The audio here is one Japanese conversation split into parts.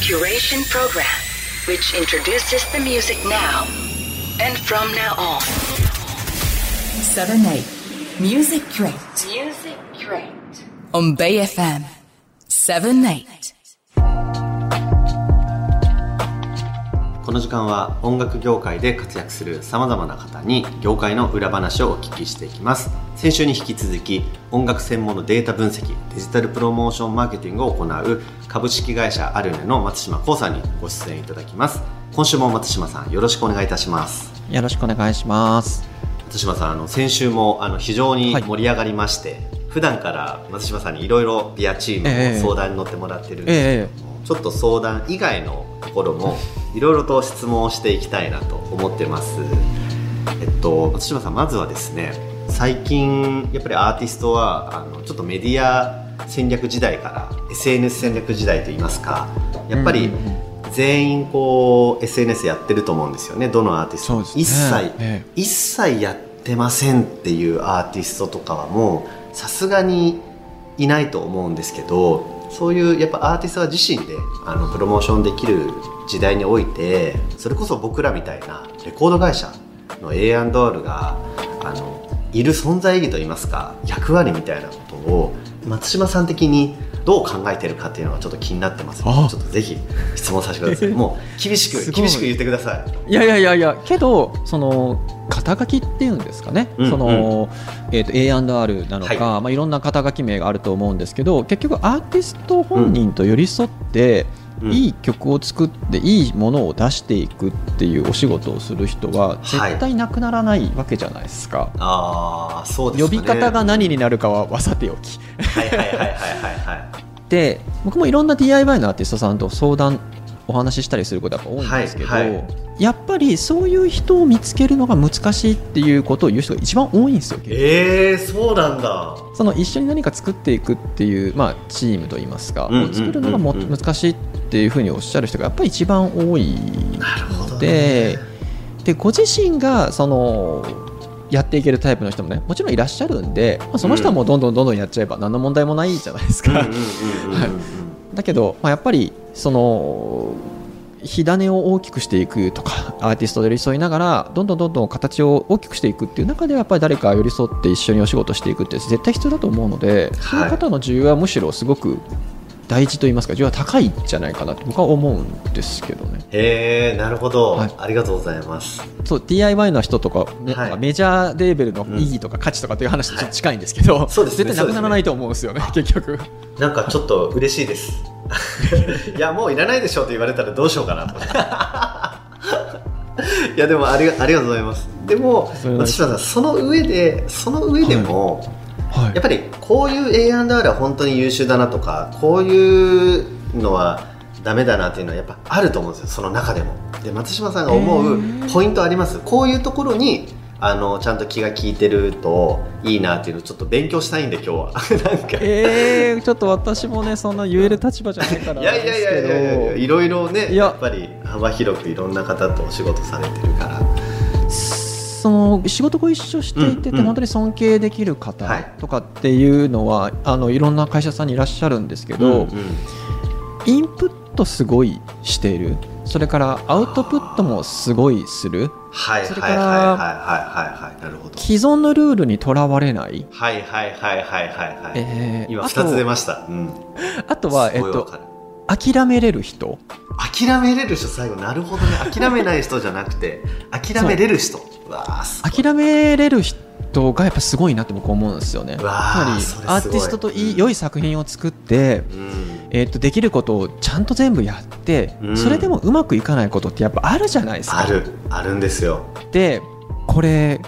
curation program which introduces the music now and from now on. 7 8 Music Crate Music Crate. on Bay FM 7 8この時間は音楽業界で活躍するさまざまな方に業界の裏話をお聞きしていきます。先週に引き続き音楽専門のデータ分析デジタルプロモーションマーケティングを行う株式会社アルネの松島幸さんにご出演いただきます。今週も松島さんよろしくお願いいたします。よろしくお願いします。松島さんあの先週もあの非常に盛り上がりまして、普段から松島さんにいろいろビアチームええ。の相談に乗ってもらってるんですけども、ちょっと相談以外のところもいろいろと質問をしていきたいなと思ってます。えっと松島さんまずはですね最近やっぱりアーティストはあのちょっとメディア戦略時代から SNS 戦略時代といいますかやっぱり全員こう SNS やってると思うんですよね。どのアーティスト。ね。一切、え。一切やってませんっていうアーティストとかはもうさすがにいないと思うんですけどそういうやっぱアーティストは自身であのプロモーションできる時代においてそれこそ僕らみたいなレコード会社の A&R があのいる存在意義といいますか役割みたいなことを松島さん的にどう考えてるかっていうのがちょっと気になってます。のであ。ちょっとぜひ質問させてください。もう厳しく厳しく言ってください。いやいやいやいや、けど、その肩書きっていうんですかね、うんそのえー、と A&R なのか、はい。いまあ、いろんな肩書き名があると思うんですけど、結局、アーティスト本人と寄り添って、うん。いい曲を作って、いいものを出していくっていうお仕事をする人は、絶対なくならないわけじゃないですか。ああそうですね。び方が何になるかはさておき。はいはいはいはいはいはいで僕もいろんな DIY のアーティストさんと相談お話ししたりすることが多いんですけど、はいはい。やっぱりそういう人を見つけるのが難しいっていうことを言う人が一番多いんですよえー、そうなんだ。その一緒に何か作っていくっていう、まあ、チームといいますか、うんうん作るのがも難しいっていうふうにおっしゃる人がやっぱり一番多いなるほど、ね、ででご自身がそのやっていけるタイプの人もねもちろんいらっしゃるんで、まあ、その人はもうどんどんどんどんやっちゃえば何の問題もないじゃないですか。だけど、まあ、やっぱりその火種を大きくしていくとかアーティストで寄り添いながらどんどんどんどん形を大きくしていくっていう中ではやっぱり誰か寄り添って一緒にお仕事していくって絶対必要だと思うので、そういう方の需要はむしろすごく大事と言いますか需要は高いんじゃないかなと僕は思うんですけどね。へえなるほど、はい。ありがとうございます。そう DIY の人とか,、ねはい。メジャーレーベルの意義とか価値とかという話と近いんですけど、そうですね絶対なくならないと思うんですよね結局。なんかちょっと嬉しいです。いやもういらないでしょって言われたらどうしようかなといやでもありがありがとうございます。でも松島さんその上でその上でも、はい。やっぱりこういう A&R は本当に優秀だなとかこういうのはダメだなっていうのはやっぱあると思うんですよ。その中でも。で松島さんが思うポイントあります。こういうところにあのちゃんと気が利いてるといいなっていうのをちょっと勉強したいんで今日は。なんか。えー、ちょっと私もねそんな言える立場じゃないからいやいやいやいやいやいろいろねやっぱり幅広くいろんな方とお仕事されてるからその仕事ご一緒していてて、本当に尊敬できる方はい。とかっていうのは、あのいろんな会社さんにいらっしゃるんですけど、インプットすごいしている。それからアウトプットもすごいする。それからはいはいはいはいはいなるほど。既存のルールにとらわれない、はいはいはいはいはいはい、え今二つ出とました、うん、あとは、えっと諦めれる人。諦めれる人最後。なるほどね。諦めない人じゃなくて諦めれる人。諦めれる人がやっぱすごいなって僕思うんですよね。つまりアーティストといいうん。良い作品を作って、うん。えー、とできることをちゃんと全部やって、うん。それでもうまくいかないことってやっぱあるじゃないですか。ある。あるんですよ。でこれ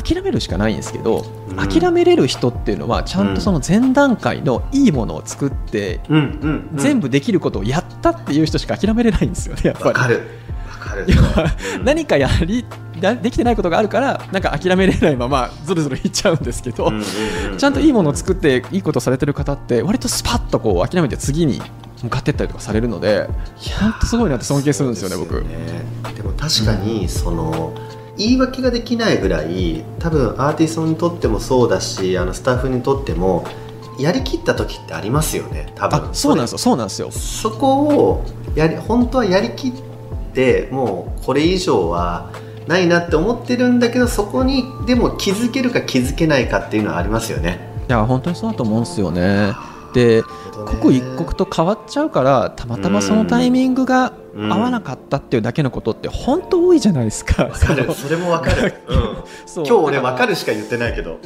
諦めるしかないんですけど、うん。諦めれる人っていうのはちゃんとその前段階のいいものを作って、うんうん、うん、全部できることをやったっていう人しか諦めれないんですよねやっぱり。何かやりだできてないことがあるからなんか諦めれないままずるずるいっちゃうんですけど、うんうんうんちゃんといいものを作っていいことをされてる方って割とスパッとこう諦めて次に向かっていったりとかされるので本当すごいなって尊敬するんですよね僕。でも確かにその、言い訳ができないぐらい多分アーティストにとってもそうだしあのスタッフにとってもやりきった時ってありますよね多分あそうなんですよそうなんですよそこをやり本当はやりきってもうこれ以上はないなって思ってるんだけどそこにでも気づけるか気づけないかっていうのはありますよね。いや本当にそうだと思うんですよね。で刻一刻と変わっちゃうからたまたまそのタイミングが合わなかったっていうだけのことって本当多いじゃないですか。わかるそれもわかる、うん、今日俺わかるしか言ってないけど、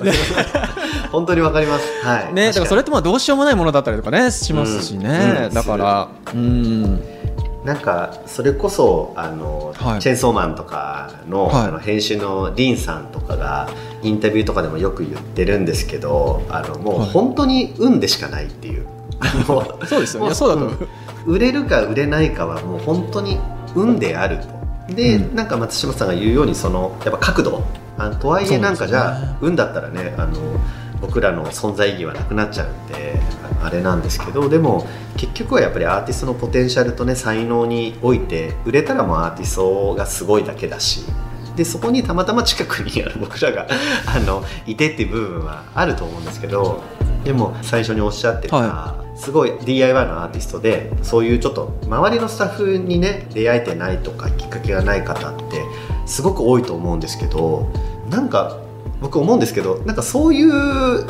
本当にわかります。はい。ねだからそれってまあどうしようもないものだったりとかねしますしね。うん。だからうんなんかそれこそあの、はい。チェーンソーマンとかの,、はい。あの編集のリンさんとかがインタビューとかでもよく言ってるんですけどあのもうはい。本当に運でしかないっていう。あの そうですよね。いもうやそうだと思う。うん。売れるか売れないかはもう本当に運であると。で、うん。なんか松島さんが言うようにそのやっぱ角度。あとはいえなんかじゃあ、ね。運だったらねあの僕らの存在意義はなくなっちゃうんであれなんですけどでも結局はやっぱりアーティストのポテンシャルとね才能において売れたらもうアーティストがすごいだけだしでそこにたまたま近くにある 僕らがあのいてっていう部分はあると思うんですけどでも最初におっしゃってた、はすごい DIY のアーティストでそういうちょっと周りのスタッフにね出会えてないとかきっかけがない方ってすごく多いと思うんですけどなんか僕思うんですけどなんかそういう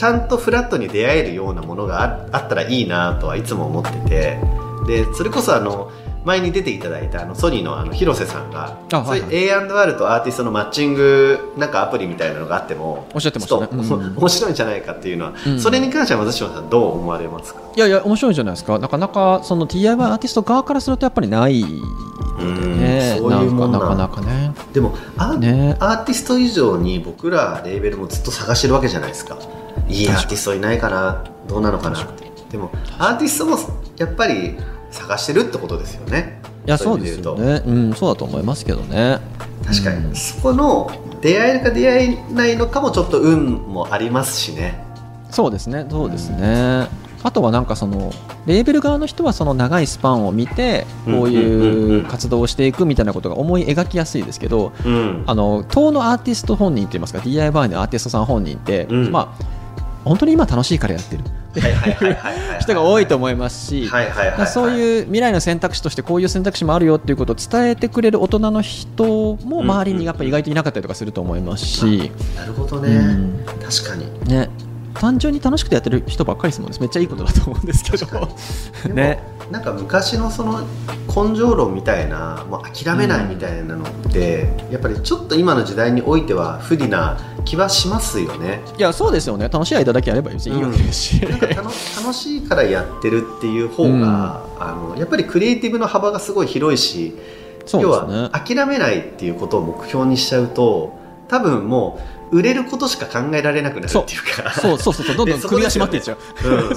ちゃんとフラットに出会えるようなものがああったらいいなとはいつも思ってて。でそれこそあの前に出ていただいたあのソニーのあの広瀬さんがあはいはい。A&R とアーティストのマッチングなんかアプリみたいなのがあってもおっしゃってましたね。うん。面白いんじゃないかっていうのは、うん。それに関しては松島さんどう思われますか？いやいや面白いじゃないですか。なかなかその DIY アーティスト側からするとやっぱりない。そういうもんなかなかね。でもアー,、ね。アーティスト以上に僕らレーベルもずっと探してるわけじゃないですかいいアーティストいないかなどうなのかな。ってでもアーティストもやっぱり探してるってことですよね。いやそうですよね。うんそうだと思いますけどね。確かに、うん。そこの出会えるか出会えないのかもちょっと運もありますしね。そうですね。そうですね。あとはなんかそのレーベル側の人はその長いスパンを見てこういう活動をしていくみたいなことが思い描きやすいですけどうん。あの当のアーティスト本人といいますか？DIY のアーティストさん本人って、うん。まあ本当に今楽しいからやってる。人が多いと思いますし、そういう未来の選択肢としてこういう選択肢もあるよっていうことを伝えてくれる大人の人も周りにやっぱり意外といなかったりとかすると思いますし、なるほどね、うん。確かに。ね、単純に楽しくてやってる人ばっかりですもんね。めっちゃいいことだと思うんですけど。ね。なんか昔のその根性論みたいなもう諦めないみたいなのって、やっぱりちょっと今の時代においては不利な気はしますよね。いやそうですよね。楽しい間だけやればいいわけですし、なんか楽楽しいからやってるっていう方が、あのやっぱりクリエイティブの幅がすごい広いし、そう要は諦めないっていうことを目標にしちゃうと多分もう売れることしか考えられなくなるっていうか。そう。そうそうそうどんどん首が締まっていっちゃう。うん。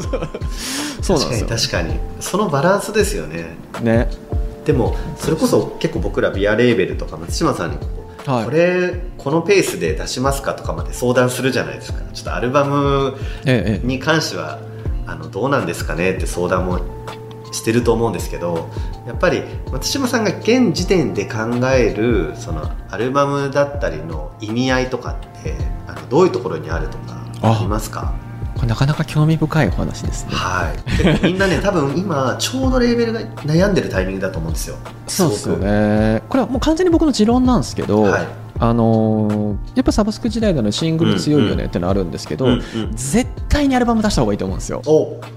そうなんですよ。確かに確かにそのバランスですよね。ね。でもそれこそ結構僕らビアレーベルとか松島さんにはい。これこのペースで出しますかとかまで相談するじゃないですか。ちょっとアルバムええええ。に関してはあのどうなんですかねって相談もしてると思うんですけどやっぱり松島さんが現時点で考えるそのアルバムだったりの意味合いとかってあのどういうところにあるとかあ。りますか？これなかなか興味深いお話ですね。はい。みんなね多分今ちょうどレーベルが悩んでるタイミングだと思うんですよ。そうですよね。これはもう完全に僕の持論なんですけど、はい。あのーやっぱサブスク時代なのでシングル強いよねってのあるんですけど、うんうん絶対にアルバム出した方がいいと思うんですよ。お。なる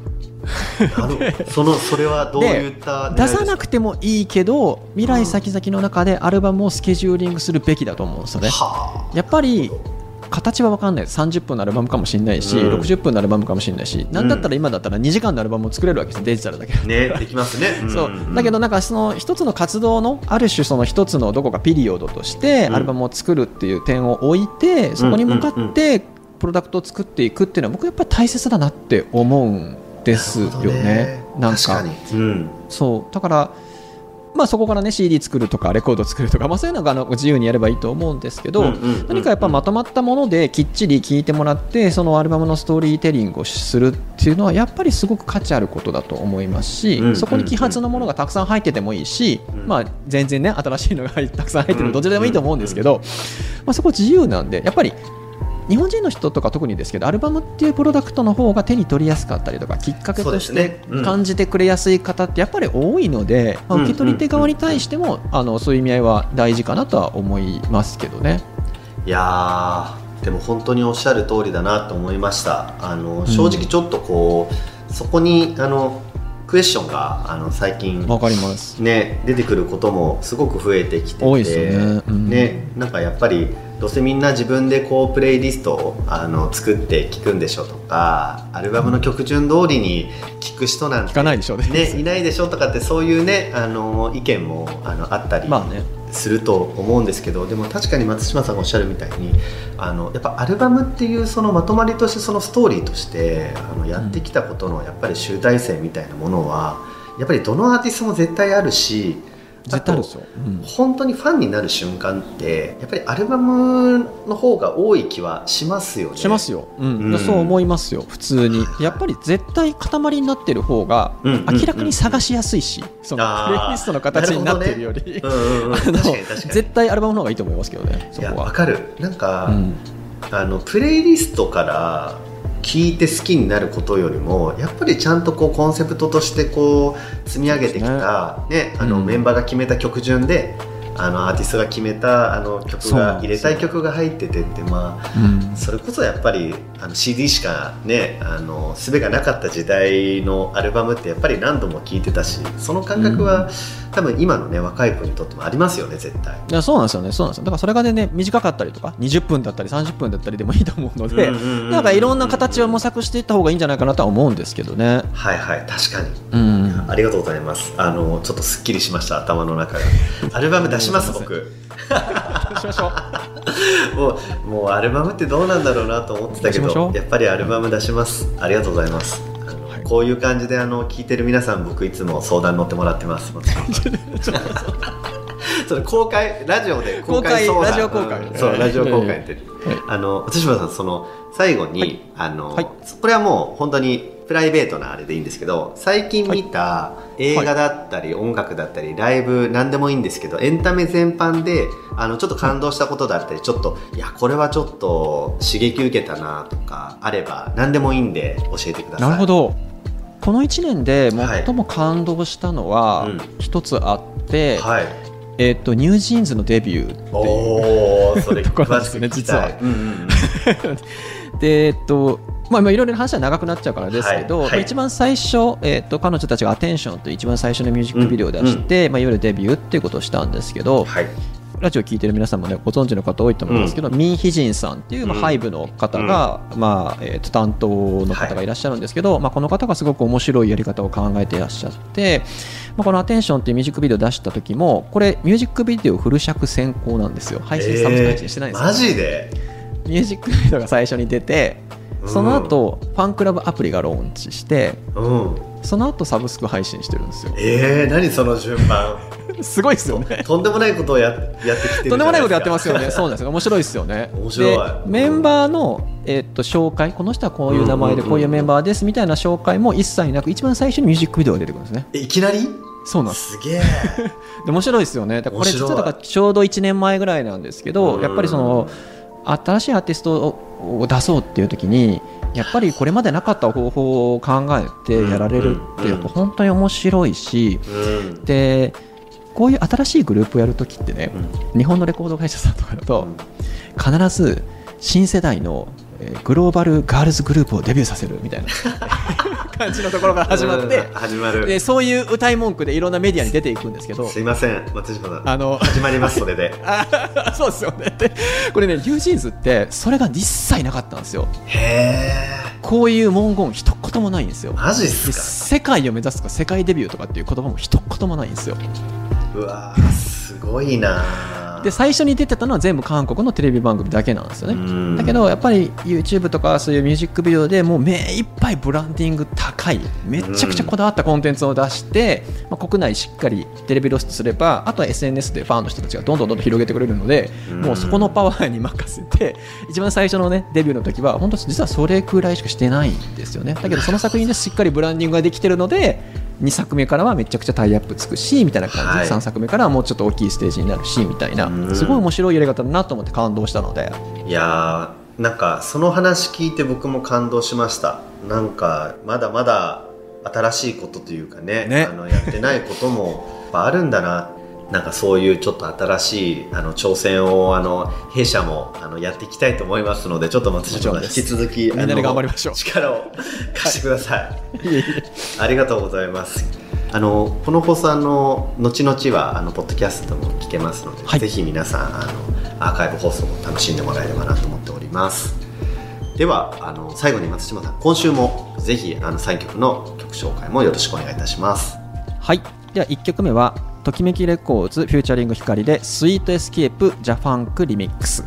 そのそれはどういった出さなくててもいいけど未来先々の中でアルバムをスケジューリングするべきだと思うんですよね。はやっぱり形は分かんないです。30分のアルバムかもしれないし、うん。60分のアルバムかもしれないし、なんだったら今だったら2時間のアルバムを作れるわけですデジタルだけ。あねできますね。そう。だけどなんかその一つの活動のある種その一つのどこかピリオドとしてうん。アルバムを作るっていう点を置いてそこに向かってプロダクトを作っていくっていうのは僕やっぱり大切だなって思うんですよね。なんか。確かに、うん、そう。だからまあそこからね CD 作るとかレコード作るとかまあそういうのがあの自由にやればいいと思うんですけど、何かやっぱまとまったものできっちり聴いてもらってそのアルバムのストーリーテリングをするっていうのはやっぱりすごく価値あることだと思いますし、そこに揮発のものがたくさん入っててもいいし、うん。まあ、全然ね新しいのがたくさん入ってるうんのどちらでもいいと思うんですけど、まあ、そこ自由なんでやっぱり日本人の人とか特にですけどアルバムっていうプロダクトの方が手に取りやすかったりとかきっかけとして感じてくれやすい方ってやっぱり多いので、まあうん。受け取り手側に対してもあのそういう意味合いは大事かなとは思いますけどね。いやーでも本当におっしゃる通りだなと思いました。あの正直ちょっとこう、そこにあのクエスチョンがあの最近わかります。ね、出てくることもすごく増えてきててね。うん。ねなんかやっぱりどうせみんな自分でこうプレイリストをあの作って聴くんでしょとかアルバムの曲順通りに聴く人なんて聞かないでしょうね。ねいないでしょとかってそういうねあの意見もあのあったりまあね。すると思うんですけどでも確かに松島さんがおっしゃるみたいにあのやっぱアルバムっていうそのまとまりとしてそのストーリーとしてあのやってきたことのやっぱり集大成みたいなものはやっぱりどのアーティストも絶対あるし絶対あるんですよ。うん。本当にファンになる瞬間ってやっぱりアルバムの方が多い気はしますよね。しますよ、うん。うん。そう思いますよ。普通に。やっぱり絶対塊になってる方がうんうん明らかに探しやすいし、そのあー。プレイリストの形になってるより。絶対アルバムの方がいいと思いますけどねそいやこは。わかる。なんか、うんあのプレイリストから聞いて好きになることよりもやっぱりちゃんとこうコンセプトとしてこう積み上げてきた、ねあのうん。メンバーが決めた曲順であのアーティストが決めたあの曲が入れたい曲が入っててってまあうんそれこそやっぱりあの CD しかねあの術がなかった時代のアルバムってやっぱり何度も聴いてたしその感覚は、多分今のね若い子にとってもありますよね絶対。いやそうなんですよねそうなんですよだからそれがね短かったりとか20分だったり30分だったりでも いいと思うので、うんうんうんうんなんかいろんな形を模索していった方がいいんじゃないかなとは思うんですけどね。はいはい確かにうんありがとうございます。あのちょっとすっきりしました頭の中が。アルバム出します僕。しましょう。もうもうアルバムってどうなんだろうなと思ってたけどやっぱりアルバム出します。ありがとうございます。こういう感じであの聞いてる皆さん僕いつも相談乗ってもらってます。それ公開ラジオで公開ラジオ公開。うんそうラジオ公開って、はいあの松島さんその最後に、あの、はい。これはもう本当にプライベートなあれでいいんですけど最近見た映画だったり、音楽だったりライブ何でもいいんですけどエンタメ全般であのちょっと感動したことだったりちょっといやこれはちょっと刺激受けたなとかあれば何でもいいんで教えてください。なるほど。この1年で最も感動したのははいうん。一つあって、はい。えっとニュージーンズのデビューっていうおおそれ ところなんですよね実は。うんうんうん。でえっとまあ、まあいろいろな話は長くなっちゃうからですけど、はいはい。まあ一番最初、えっと彼女たちが「アテンション」という一番最初のミュージックビデオを出して、まあ、いわゆるデビューっていうことをしたんですけど、はい。ラジオ聞いてる皆さんもねご存知の方多いと思うんですけど、ミン・ヒジンさんっていう、まあうん。ハイブの方が、まあえーと担当の方がい。らっしゃるんですけど、まあ、この方がすごく面白いやり方を考えていらっしゃって、まあ、この「アテンション」っていうミュージックビデオを出した時もこれミュージックビデオフル尺先行なんですよ。配信サブスク配信してないんですよ、マジで？ミュージックビデオが最初に出てその後、ファンクラブアプリがローンチしてうんその後サブスク配信してるんですよえー、何その順番？すごいですよねとんでもないことをややってきてとんでもないことやってますよね。そうなんですよ。面白いですよね。面白いでメンバーの、えーっと紹介、この人はこういう名前でうんうんうんこういうメンバーですみたいな紹介も一切なく、一番最初にミュージックビデオが出てくるんですね。えいきなり？そうなんです。すげえ で面白いですよね。これ実はだからちょうど1年前ぐらいなんですけど、やっぱりその新しいアーティストを出そうっていう時に。やっぱりこれまでなかった方法を考えてやられるってやっぱ本当に面白いし、うん。でこういう新しいグループをやるときってね、日本のレコード会社さんとかだと、必ず新世代のえーグローバルガールズグループをデビューさせるみたいな。感じのところから始まって。うん、始まる。でそういう歌い文句でいろんなメディアに出ていくんですけど。すいません松島さん。あの始まりますそれで。あそうですよね。でこれねニュージーンズってそれが一切なかったんですよ。へこういう文言一言もないんですよ。えマジっですか？世界を目指すとか世界デビューとかっていう言葉も一言もないんですよ。うわーすごいなで最初に出てたのは全部韓国のテレビ番組だけなんですよね。うん。だけどやっぱり YouTube とかそういうミュージックビデオでもう目いっぱいブランディング高いめちゃくちゃこだわったコンテンツを出して、まあ、国内しっかりテレビ露出すればあとは SNS でファンの人たちがどんどんどんどん広げてくれるのでうん。もうそこのパワーに任せて一番最初のねデビューの時は本当実はそれくらいしかしてないんですよね。だけどその作品でしっかりブランディングができてるので2作目からはめちゃくちゃタイアップつくしみたいな感じ。で、はい。3作目からはもうちょっと大きいステージになるしみたいなうん。すごい面白いやり方だなと思って感動したので。いやーなんかその話聞いて僕も感動しました。なんかまだまだ新しいことというかねね。あのやってないこともあるんだななんかそういうちょっと新しいあの挑戦をあの弊社もあのやっていきたいと思いますのでちょっと松島さん引き続きみんなで頑張りましょう力を貸してくださいいえいえありがとうございます。あのこの放送あの後々はあのポッドキャストも聞けますので、はいぜひ皆さんあのアーカイブ放送も楽しんでもらえればなと思っております。ではあの最後に松島さん今週もぜひあの3曲の曲紹介もよろしくお願いいたします。はいでは1曲目はときめきレコーズ featuring 光で Sweet Escape JaFunk Remix。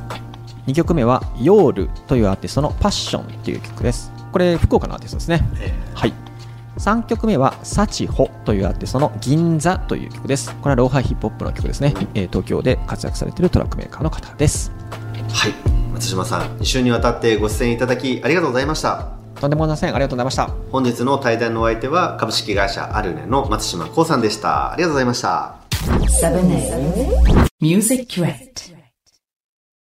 2曲目はヨールというアーティストの Passion という曲です。これ福岡のアーティストですね。えはい。3曲目はサチホというアーティストの銀座という曲です。これはローファイヒップホップの曲ですね、えー東京で活躍されているトラックメーカーの方です。ーはい。松島さん2週にわたってご出演いただきありがとうございました。とんでもありませんありがとうございました本日の対談のお相手は株式会社アルネの松島幸さんでした。ありがとうございました。7 8 Music Crate.